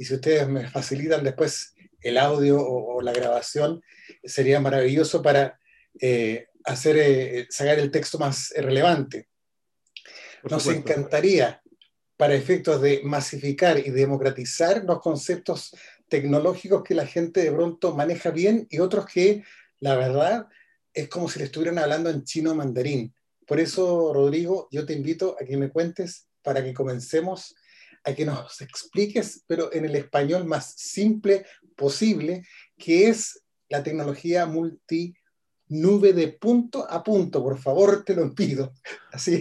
y si ustedes me facilitan después el audio o, la grabación, sería maravilloso para eh, hacer, eh, sacar el texto más relevante. Nos encantaría, para efectos de masificar y democratizar los conceptos tecnológicos que la gente de pronto maneja bien y otros que, la verdad, es como si le estuvieran hablando en chino mandarín. Por eso, Rodrigo, yo te invito a que me cuentes para que comencemos a que nos expliques, pero en el español más simple posible, que es la tecnología multinube de punto a punto. Por favor, te lo pido. Así.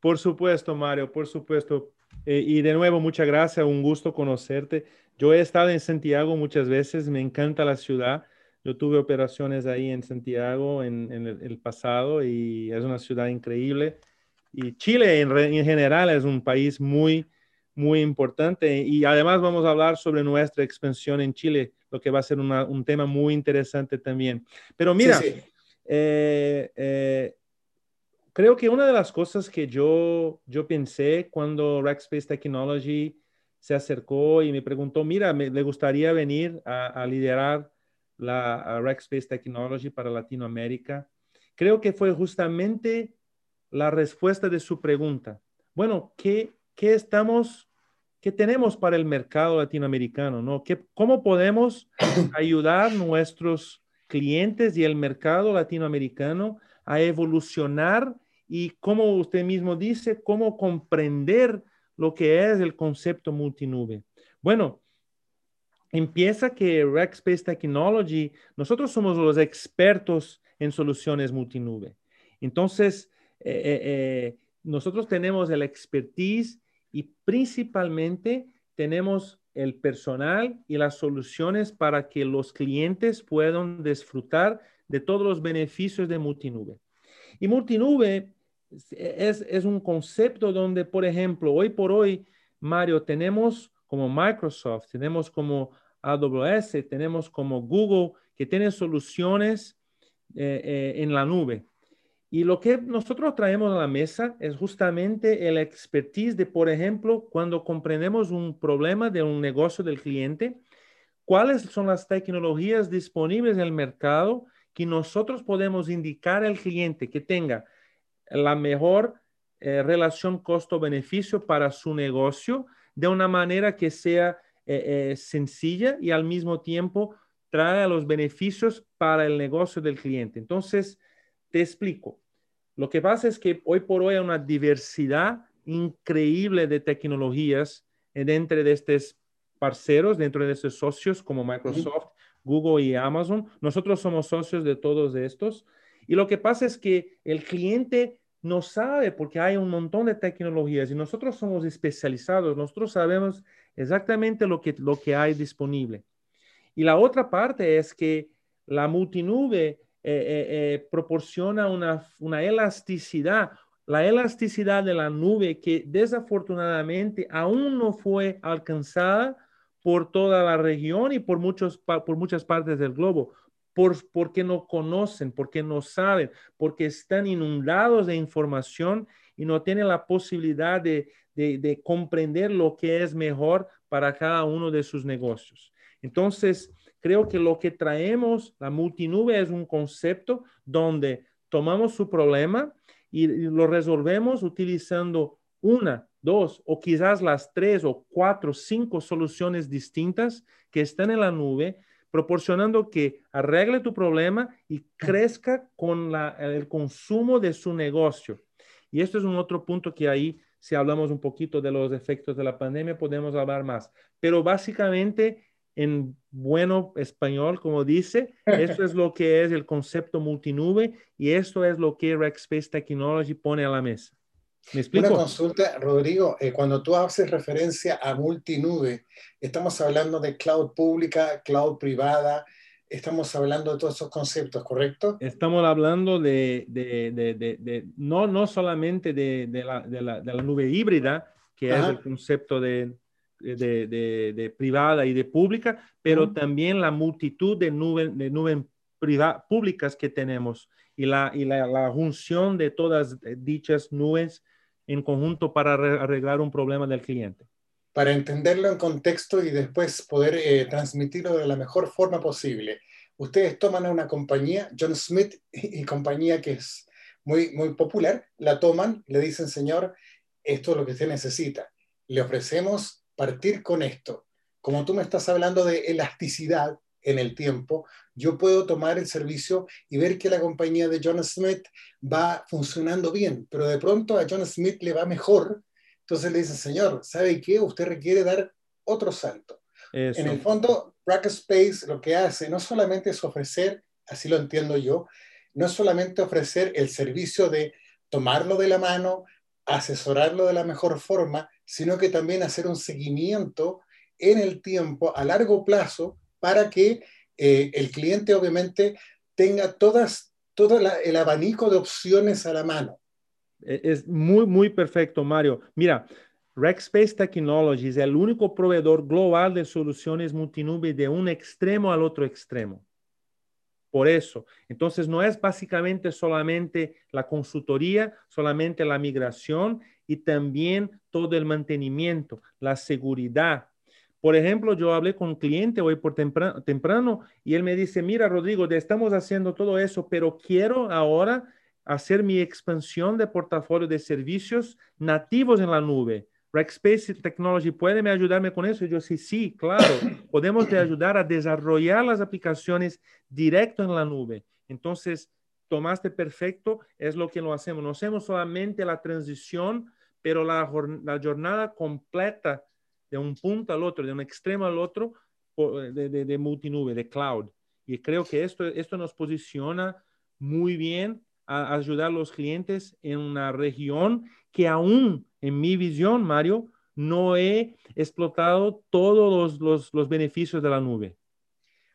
Por, supuesto, Mario, por supuesto. Eh, y de nuevo, muchas gracias, un gusto conocerte. Yo he estado en Santiago muchas veces, me encanta la ciudad. Yo tuve operaciones ahí en Santiago en, el, pasado y es una ciudad increíble. Y Chile en, en general es un país muy, muy importante. Y además vamos a hablar sobre nuestra expansión en Chile, lo que va a ser un tema muy interesante también. Pero mira, eh, eh, creo que una de las cosas que yo, yo pensé cuando Rackspace Technology se acercó y me preguntó, mira, me, le gustaría venir a, liderar la Rackspace Technology para Latinoamérica. Creo que fue justamente la respuesta de su pregunta. Bueno, ¿qué, qué estamos ¿Qué tenemos para el mercado latinoamericano? ¿no? ¿Qué, ¿Cómo podemos ayudar a nuestros clientes y el mercado latinoamericano a evolucionar y, como usted mismo dice, cómo comprender lo que es el concepto multinube? Bueno, empieza que Rackspace Technology, nosotros somos los expertos en soluciones multinube. Entonces, eh, eh, eh, nosotros tenemos el expertise y principalmente tenemos el personal y las soluciones para que los clientes puedan disfrutar de todos los beneficios de multinube. Y multinube es, es un concepto donde, por ejemplo, hoy por hoy, Mario, tenemos como Microsoft, tenemos como AWS, tenemos como Google, que tienen soluciones eh, eh, en la nube. Y lo que nosotros traemos a la mesa es justamente el expertise de, por ejemplo, cuando comprendemos un problema de un negocio del cliente, cuáles son las tecnologías disponibles en el mercado que nosotros podemos indicar al cliente que tenga la mejor eh, relación costo-beneficio para su negocio de una manera que sea eh, eh, sencilla y al mismo tiempo traiga los beneficios para el negocio del cliente. Entonces, te explico. Lo que pasa es que hoy por hoy hay una diversidad increíble de tecnologías dentro de estos parceros, dentro de estos socios como Microsoft, Google y Amazon. Nosotros somos socios de todos estos. Y lo que pasa es que el cliente no sabe porque hay un montón de tecnologías y nosotros somos especializados, nosotros sabemos exactamente lo que, lo que hay disponible. Y la otra parte es que la multinube eh, eh, eh, proporciona una, una elasticidad, la elasticidad de la nube que desafortunadamente aún no fue alcanzada por toda la región y por, muchos, por muchas partes del globo, por, porque no conocen, porque no saben, porque están inundados de información y no tienen la posibilidad de, de, de comprender lo que es mejor para cada uno de sus negocios. Entonces, creo que lo que traemos, la multinube es un concepto donde tomamos su problema y, lo resolvemos utilizando una, dos o quizás las tres o cuatro, cinco soluciones distintas que están en la nube, proporcionando que arregle tu problema y crezca con el consumo de su negocio. Y esto es un otro punto que ahí, si hablamos un poquito de los efectos de la pandemia, podemos hablar más. Pero básicamente en bueno español, como dice. Eso es lo que es el concepto multinube y esto es lo que Rackspace Technology pone a la mesa. ¿Me explico? Una consulta, Rodrigo, eh, cuando tú haces referencia a multinube, estamos hablando de cloud pública, cloud privada, estamos hablando de todos esos conceptos, ¿correcto? Estamos hablando de, de, de, de no, no solamente de, la, la, la, nube híbrida, que es el concepto de, de, privada y de pública, pero también la multitud de nubes de nubes públicas que tenemos y, la, y la, junción de todas dichas nubes en conjunto para arreglar un problema del cliente. para entenderlo en contexto y después poder eh, transmitirlo de la mejor forma posible. Ustedes toman a una compañía, John Smith y, compañía que es muy, muy popular, la toman, le dicen, señor, esto es lo que usted necesita. Le ofrecemos partir con esto. Como tú me estás hablando de elasticidad en el tiempo, yo puedo tomar el servicio y ver que la compañía de John Smith va funcionando bien, pero de pronto a John Smith le va mejor entonces le dicen, señor, ¿sabe qué? Usted requiere dar otro salto. En el fondo, Space lo que hace no solamente es ofrecer, así lo entiendo yo, no es solamente ofrecer el servicio de tomarlo de la mano, asesorarlo de la mejor forma, sino que también hacer un seguimiento en el tiempo a largo plazo para que eh, el cliente obviamente tenga todas, todo el abanico de opciones a la mano. E, es muy, muy perfecto, Mario. Mira, Rackspace Technologies es el único proveedor global de soluciones multinube de un extremo al otro extremo. Por eso, entonces no es básicamente solamente la consultoría, solamente la migración y también todo el mantenimiento, la seguridad. Por ejemplo, yo hablé con un cliente hoy por temprano, temprano y él me dice, mira, Rodrigo, estamos haciendo todo eso, pero quiero ahora hacer mi expansión de portafolio de servicios nativos en la nube. Rackspace Technology puede me ayudarme con eso. Y yo sí, sí, claro, podemos te ayudar a desarrollar las aplicaciones directo en la nube. Entonces, tomaste perfecto, es lo que lo hacemos. No hacemos solamente la transición, pero la, la jornada completa de un punto al otro, de un extremo al otro, de, de, de multinube, de cloud. Y creo que esto, esto nos posiciona muy bien a ayudar a los clientes en una región que aún, en mi visión, Mario, no he explotado todos los, los, beneficios de la nube.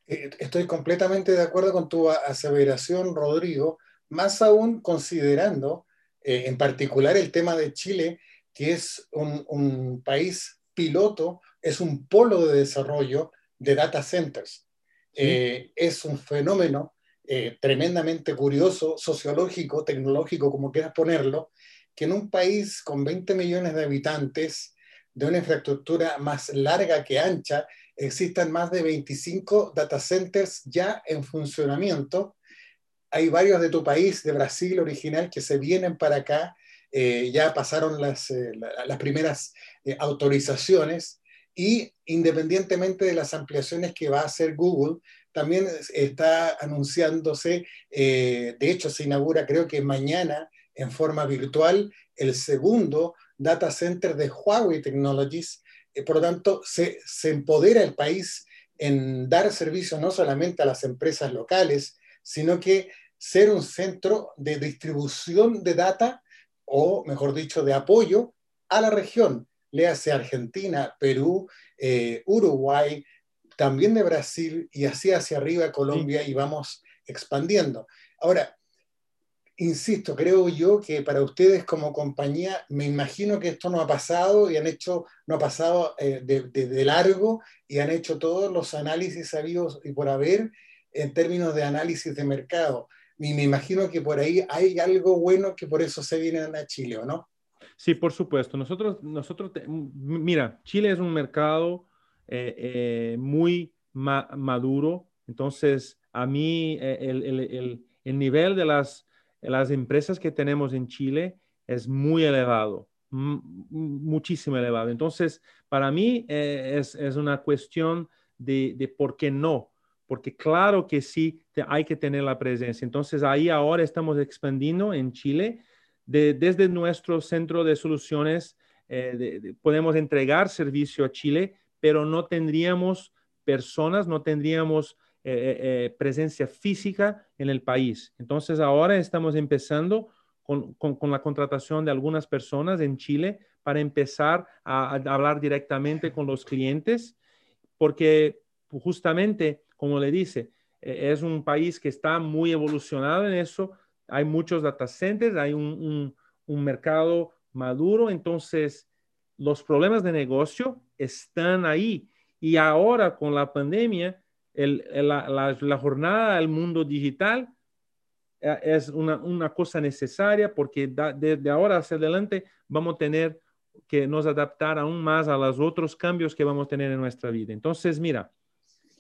Eh, estoy completamente de acuerdo con tu aseveración, Rodrigo, más aún considerando eh, en particular el tema de Chile, que es un, un, país piloto, es un polo de desarrollo de data centers. Eh, es un fenómeno eh, tremendamente curioso, sociológico, tecnológico, como quieras ponerlo, que en un país con 20 millones de habitantes, de una infraestructura más larga que ancha, existan más de 25 data centers ya en funcionamiento. Hay varios de tu país, de Brasil original, que se vienen para acá, eh, ya pasaron las, eh, las primeras autorizaciones y independientemente de las ampliaciones que va a hacer Google, también está anunciándose, eh, de hecho se inaugura creo que mañana en forma virtual el segundo data center de Huawei Technologies. Eh, por lo tanto, se, empodera el país en dar servicio no solamente a las empresas locales, sino que ser un centro de distribución de data o, mejor dicho, de apoyo a la región, léase Argentina, Perú, eh, Uruguay, también de Brasil y así hacia arriba Colombia y vamos expandiendo. Ahora, insisto, creo yo que para ustedes como compañía, me imagino que esto no ha pasado y han hecho, no ha pasado eh, de, largo y han hecho todos los análisis sabidos y por haber en términos de análisis de mercado. Y me imagino que por ahí hay algo bueno que por eso se vienen a Chile, ¿o no? Sí, por supuesto. Nosotros, nosotros mira, Chile es un mercado eh, eh, muy maduro. Entonces, a mí eh, el, nivel de las, las empresas que tenemos en Chile es muy elevado, muchísimo elevado. Entonces, para mí es, una cuestión de, por qué no, porque claro que sí hay que tener la presencia. Entonces, ahí ahora estamos expandiendo en Chile. desde nuestro centro de soluciones podemos entregar servicio a Chile pero no tendríamos personas, no tendríamos eh, eh, eh, presencia física en el país. Entonces ahora estamos empezando con, la contratación de algunas personas en Chile para empezar a, hablar directamente con los clientes, porque justamente, como le dice, es un país que está muy evolucionado en eso, hay muchos data centers, hay un mercado maduro, entonces los problemas de negocio están ahí. Y ahora con la pandemia, la, jornada al mundo digital eh, es una, cosa necesaria porque desde ahora hacia adelante vamos a tener que nos adaptar aún más a los otros cambios que vamos a tener en nuestra vida. Entonces, mira,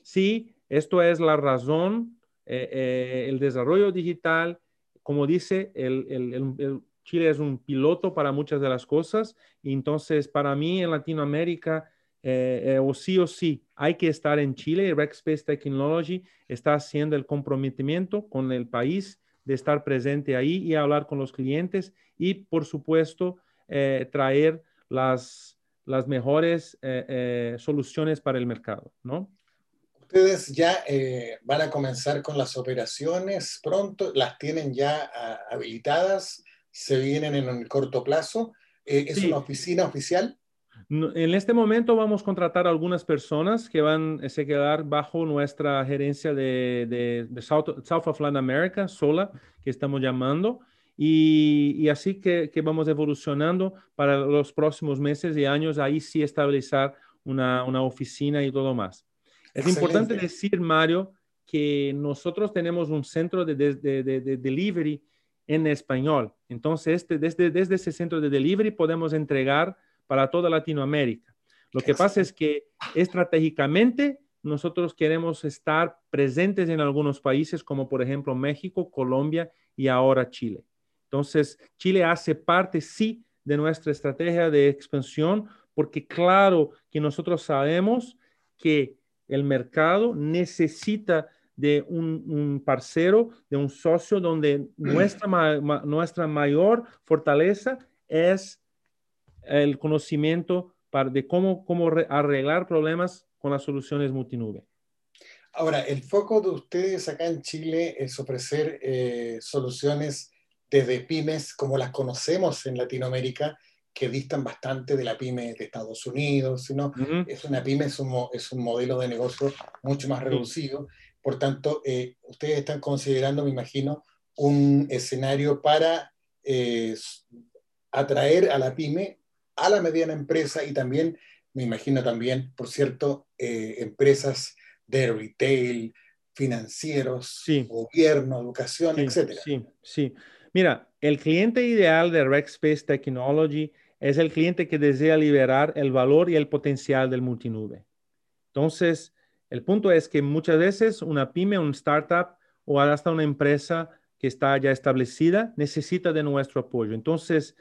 sí, esto es la razón, eh, eh, el desarrollo digital, como dice, el, Chile es un piloto para muchas de las cosas, y entonces para mí en Latinoamérica, eh, o sí o sí, hay que estar en Chile. Rackspace Technology está haciendo el comprometimiento con el país de estar presente ahí y hablar con los clientes y, por supuesto, traer las, las mejores soluciones para el mercado, ¿no? ustedes ya eh, van a comenzar con las operaciones pronto, las tienen ya ah, habilitadas, se vienen en un corto plazo. Eh, ¿Es una oficina oficial? En este momento vamos a contratar a algunas personas que van a quedar bajo nuestra gerencia de, South, of Latin America, sola, que estamos llamando. Y, así que, que, vamos evolucionando para los próximos meses y años, ahí sí estabilizar una, una oficina y todo más. Es importante decir, Mario, que nosotros tenemos un centro de, delivery en español. Entonces, este, desde, desde ese centro de delivery podemos entregar para toda Latinoamérica. Lo que pasa es que estratégicamente nosotros queremos estar presentes en algunos países como por ejemplo México, Colombia y ahora Chile. Entonces, Chile hace parte, sí, de nuestra estrategia de expansión, porque claro que nosotros sabemos que el mercado necesita de un, parcero, de un socio donde nuestra, nuestra mayor fortaleza es el conocimiento para, de cómo, cómo arreglar problemas con las soluciones multinube. Ahora, el foco de ustedes acá en Chile es ofrecer eh, soluciones desde pymes como las conocemos en Latinoamérica que distan bastante de la pyme de Estados Unidos, sino es una pyme, es un, es un, modelo de negocio mucho más reducido. Por tanto, eh, ustedes están considerando, me imagino, un escenario para eh, atraer a la pyme, a la mediana empresa y también, me imagino también, por cierto, eh, empresas de retail, financieros, gobierno, educación, sí, etcétera. Sí, sí. Mira, el cliente ideal de Rackspace Technology es el cliente que desea liberar el valor y el potencial del multinube. Entonces, el punto es que muchas veces una pyme, un startup o hasta una empresa que está ya establecida necesita de nuestro apoyo. Entonces,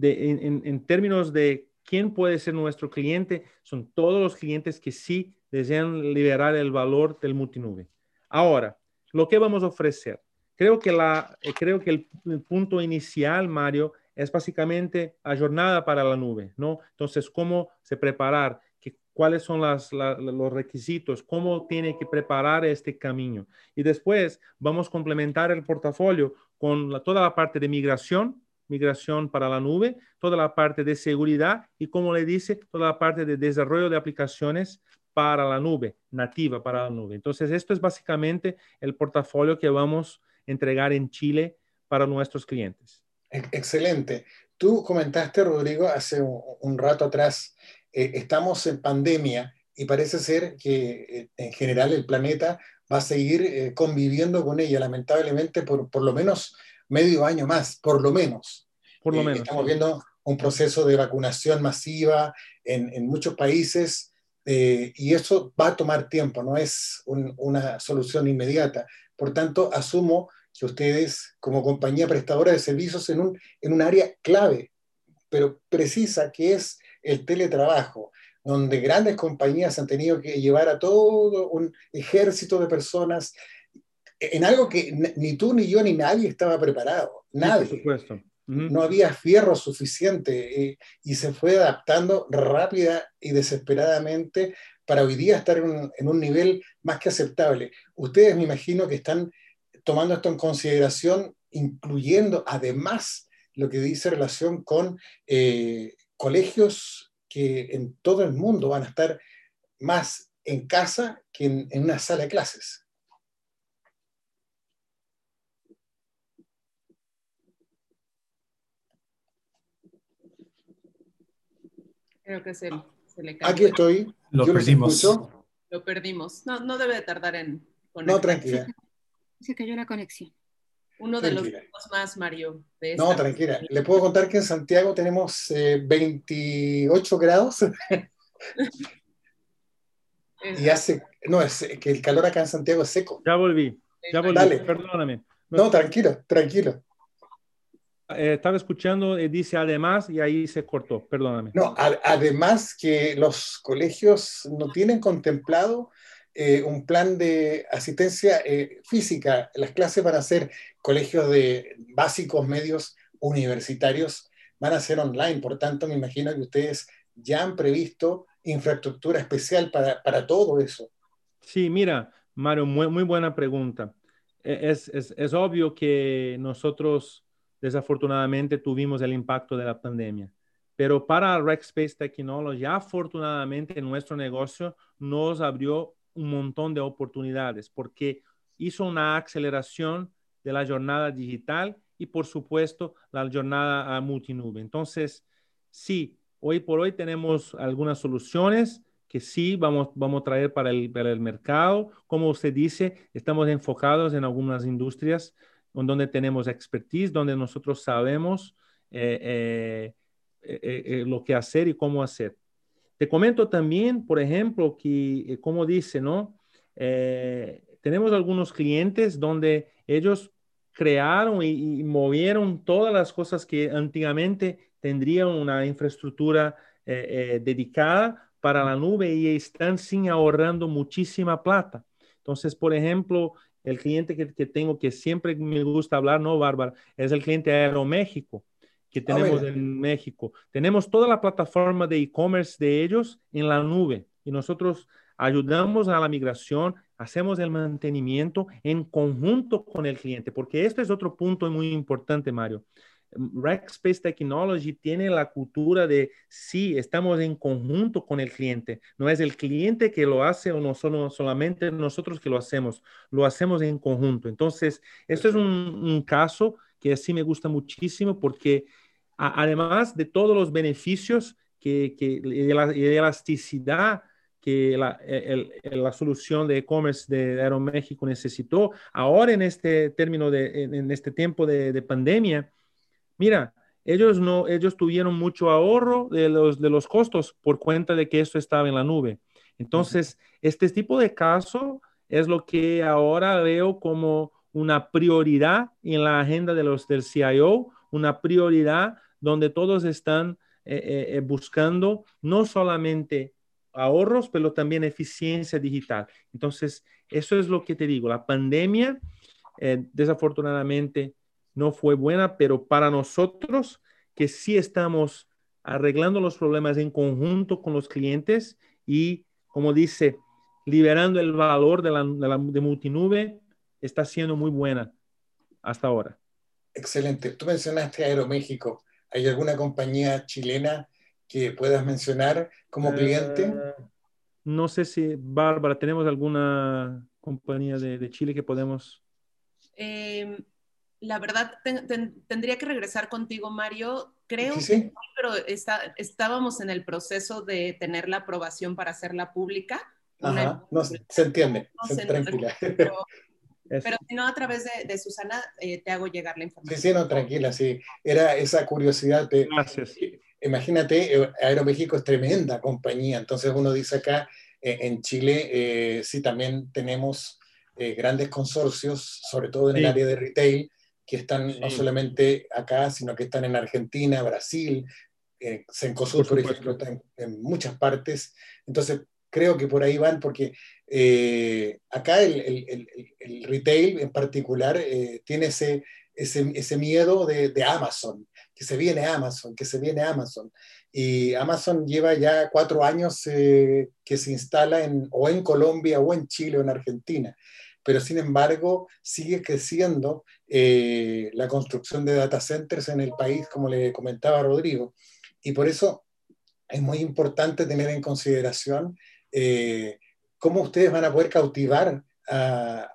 en, términos de quién puede ser nuestro cliente, son todos los clientes que sí desean liberar el valor del multinube. Ahora, lo que vamos a ofrecer. Creo que, la, eh, creo que el punto inicial, Mario, es básicamente la jornada para la nube, ¿no? Entonces, ¿cómo se preparar? ¿Qué, ¿Cuáles son las, los requisitos? ¿Cómo tiene que preparar este camino? Y después vamos a complementar el portafolio con toda la parte de migración, migración para la nube, toda la parte de seguridad y, como le dice, toda la parte de desarrollo de aplicaciones para la nube, nativa para la nube. Entonces, esto es básicamente el portafolio que vamos a entregar en Chile para nuestros clientes. Excelente. Tú comentaste, Rodrigo, hace un, rato atrás, eh, estamos en pandemia y parece ser que eh, en general el planeta va a seguir eh, conviviendo con ella, lamentablemente, por, por lo menos medio año más, por lo menos. Por lo menos. Estamos viendo un proceso de vacunación masiva en, en muchos países y eso va a tomar tiempo, no es una solución inmediata. Por tanto, asumo que ustedes, como compañía prestadora de servicios en un, en un área clave, pero precisa, que es el teletrabajo, donde grandes compañías han tenido que llevar a todo un ejército de personas en algo que ni tú, ni yo, ni nadie estaba preparado. Nadie. por supuesto. No había fierro suficiente eh, y se fue adaptando rápida y desesperadamente para hoy día estar en en un nivel más que aceptable. Ustedes me imagino que están tomando esto en consideración, incluyendo además lo que dice relación con eh, colegios que en todo el mundo van a estar más en casa que en, una sala de clases. Creo que se, le cambió. Aquí estoy. Lo perdimos. Lo perdimos. No, no debe de tardar en... No, tranquila se cayó la conexión. Uno de los más, Mario. no, tranquila. Le puedo contar que en Santiago tenemos 28 grados. y hace, no, es que el calor acá en Santiago es seco. Ya volví, ya volví, Dale. perdóname. No, tranquilo, tranquilo. Eh, estaba escuchando, y dice además, y ahí se cortó, perdóname. No, además que los colegios no tienen contemplado eh, un plan de asistencia eh, física. Las clases van a ser colegios de básicos, medios, universitarios, van a ser online. Por tanto, me imagino que ustedes ya han previsto infraestructura especial para, para todo eso. Sí, mira, Mario, muy, muy buena pregunta. E, es, es, es obvio que nosotros desafortunadamente tuvimos el impacto de la pandemia. Pero para Rackspace Technology, afortunadamente nuestro negocio nos abrió un montón de oportunidades porque hizo una aceleración de la jornada digital y por supuesto la jornada multinube. Entonces, sí, hoy por hoy tenemos algunas soluciones que sí vamos, vamos a traer para el, para el mercado. Como usted dice, estamos enfocados en algunas industrias donde tenemos expertise, donde nosotros sabemos eh, eh, eh, lo que hacer y cómo hacer. Te comento también, por ejemplo, que, eh, como dice, ¿no? Eh, tenemos algunos clientes donde ellos crearon y, movieron todas las cosas que antiguamente tendrían una infraestructura eh, dedicada para la nube y están sin ahorrando muchísima plata. Entonces, por ejemplo, el cliente que, que tengo que siempre me gusta hablar, ¿no, Bárbara? Es el cliente Aeroméxico que ah, tenemos en México. Tenemos toda la plataforma de e-commerce de ellos en la nube y nosotros ayudamos a la migración, hacemos el mantenimiento en conjunto con el cliente, porque este es otro punto muy importante, Mario. Rackspace Technology tiene la cultura de sí, estamos en conjunto con el cliente. No es el cliente que lo hace o no solo, solamente nosotros que lo hacemos, lo hacemos en conjunto. Entonces, esto es un, un caso que sí me gusta muchísimo porque además de todos los beneficios que, que la, elasticidad que la, la solución de e-commerce de Aeroméxico necesitó, ahora en este término de, en, este tiempo de, de, pandemia, mira, ellos no, ellos tuvieron mucho ahorro de los, de los costos por cuenta de que esto estaba en la nube. Entonces, este tipo de caso es lo que ahora veo como una prioridad en la agenda de los del CIO, una prioridad donde todos están eh, eh, eh, buscando no solamente ahorros, pero también eficiencia digital. Entonces, eso es lo que te digo. La pandemia, desafortunadamente, no fue buena, pero para nosotros que sí estamos arreglando los problemas en conjunto con los clientes y, como dice, liberando el valor de, la, de, de multinube, está siendo muy buena hasta ahora. Excelente. Tú mencionaste Aeroméxico. ¿Hay alguna compañía chilena que puedas mencionar como cliente? Eh, no sé si, Bárbara, ¿tenemos alguna compañía de, Chile que podemos... Em, la verdad, tendría que regresar contigo, Mario. Creo que pero está, estábamos en el proceso de tener la aprobación para hacerla pública. Ajá, no, se entiende, tranquila. Pero si no, a través de, Susana eh, te hago llegar la información. Sí, sí, no, tranquila, sí. Era esa curiosidad. De, Gracias. Imagínate, eh, Aeroméxico es tremenda compañía, entonces uno dice acá, eh, en Chile, sí, también tenemos grandes consorcios, sobre todo en el área de retail, que están no solamente acá, sino que están en Argentina, Brasil, Sencosud, por, por ejemplo, está en, muchas partes. Entonces, creo que por ahí van, porque eh, acá el, retail en particular eh, tiene ese, ese, miedo de, Amazon, que se viene Amazon, que se viene Amazon. Y Amazon lleva ya cuatro años eh, que se instala en, o en Colombia o en Chile o en Argentina. Pero sin embargo, sigue creciendo la construcción de data centers en el país, como le comentaba Rodrigo. Y por eso es muy importante tener en consideración eh, cómo ustedes van a poder cautivar a,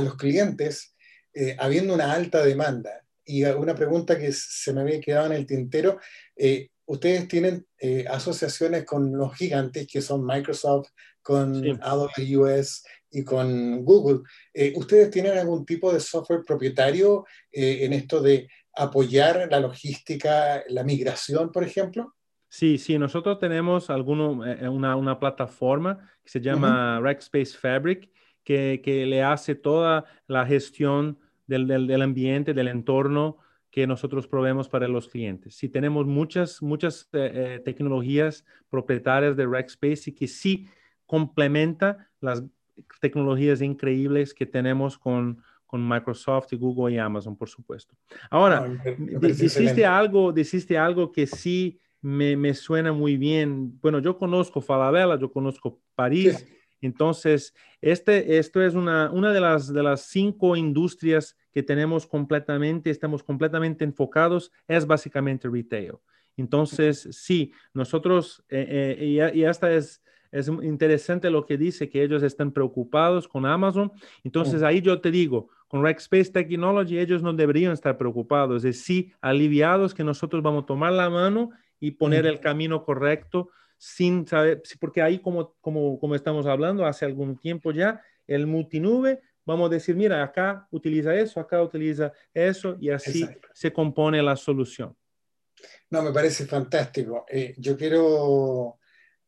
los clientes eh, habiendo una alta demanda. Y una pregunta que se me había quedado en el tintero, eh, ustedes tienen eh, asociaciones con los gigantes que son Microsoft, con AWS y con Google. Eh, ¿Ustedes tienen algún tipo de software propietario en esto de apoyar la logística, la migración, por ejemplo? Sí, sí, nosotros tenemos alguno, una, una, plataforma que se llama Rackspace Fabric, que, que, le hace toda la gestión del, del, ambiente, del entorno que nosotros proveemos para los clientes. Sí, tenemos muchas, muchas eh, eh, tecnologías propietarias de Rackspace y que sí complementa las tecnologías increíbles que tenemos con, con Microsoft y Google y Amazon, por supuesto. Ahora, dijiste algo, algo que sí me, me, suena muy bien. Bueno, yo conozco Falabella, yo conozco París. Entonces, este, esto es una, una de, las, de las cinco industrias que tenemos completamente, estamos completamente enfocados, es básicamente retail. Entonces, sí, nosotros, eh, eh, y, esta es, es interesante lo que dice, que ellos están preocupados con Amazon. Entonces, ahí yo te digo, con Rackspace Technology, ellos no deberían estar preocupados, es sí aliviados que nosotros vamos a tomar la mano y poner el camino correcto sin saber, porque ahí como, como, como estamos hablando hace algún tiempo ya, el multinube, vamos a decir, mira, acá utiliza eso, acá utiliza eso y así se compone la solución. No, me parece fantástico. Eh, yo quiero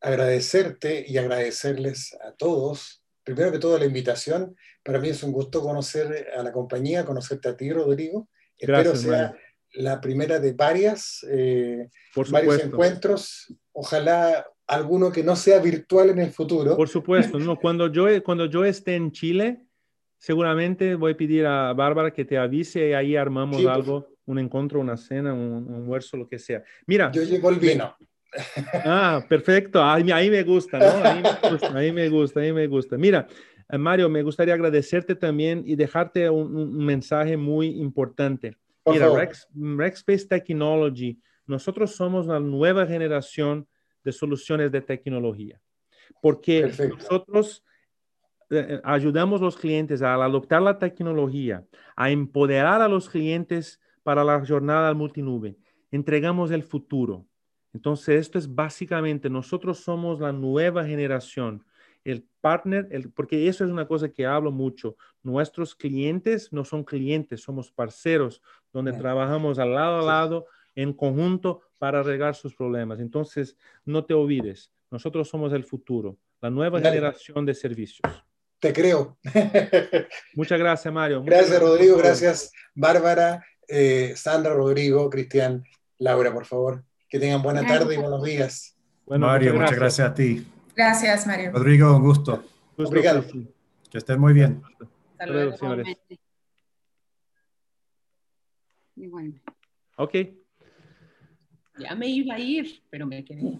agradecerte y agradecerles a todos, primero que todo la invitación. Para mí es un gusto conocer a la compañía, conocerte a ti, Rodrigo. Espero sea la primera de varias, eh, varios encuentros. Ojalá alguno que no sea virtual en el futuro. Por supuesto, no, cuando, yo, cuando yo esté en Chile, seguramente voy a pedir a Bárbara que te avise y ahí armamos algo, un encuentro, una cena, un, un lo que sea. Mira. Yo llevo el vino. Ah, perfecto. Ahí, ahí me gusta, ¿no? Ahí me gusta, ahí me gusta, ahí me gusta. Mira, eh, Mario, me gustaría agradecerte también y dejarte un, un mensaje muy importante. Mira, Rex, Space Technology, nosotros somos la nueva generación de soluciones de tecnología, porque nosotros eh, eh, ayudamos a los clientes a adoptar la tecnología, a empoderar a los clientes para la jornada multinube. Entregamos el futuro. Entonces, esto es básicamente, nosotros somos la nueva generación el partner, el, porque eso es una cosa que hablo mucho. Nuestros clientes no son clientes, somos parceros, donde trabajamos al lado a lado, en conjunto, para arreglar sus problemas. Entonces, no te olvides, nosotros somos el futuro, la nueva generación de servicios. Te creo. Muchas gracias, Mario. gracias, Rodrigo. Gracias, Bárbara, eh, Sandra, Rodrigo, Cristian, Laura, por favor. Que tengan buena tarde y buenos días. Bueno, Mario, muchas gracias a ti. Gracias, Mario. Rodrigo, un gusto. Obrigado. Que estén muy bien. Hasta luego, señores. Ok. Ya me iba a ir, pero me quedé.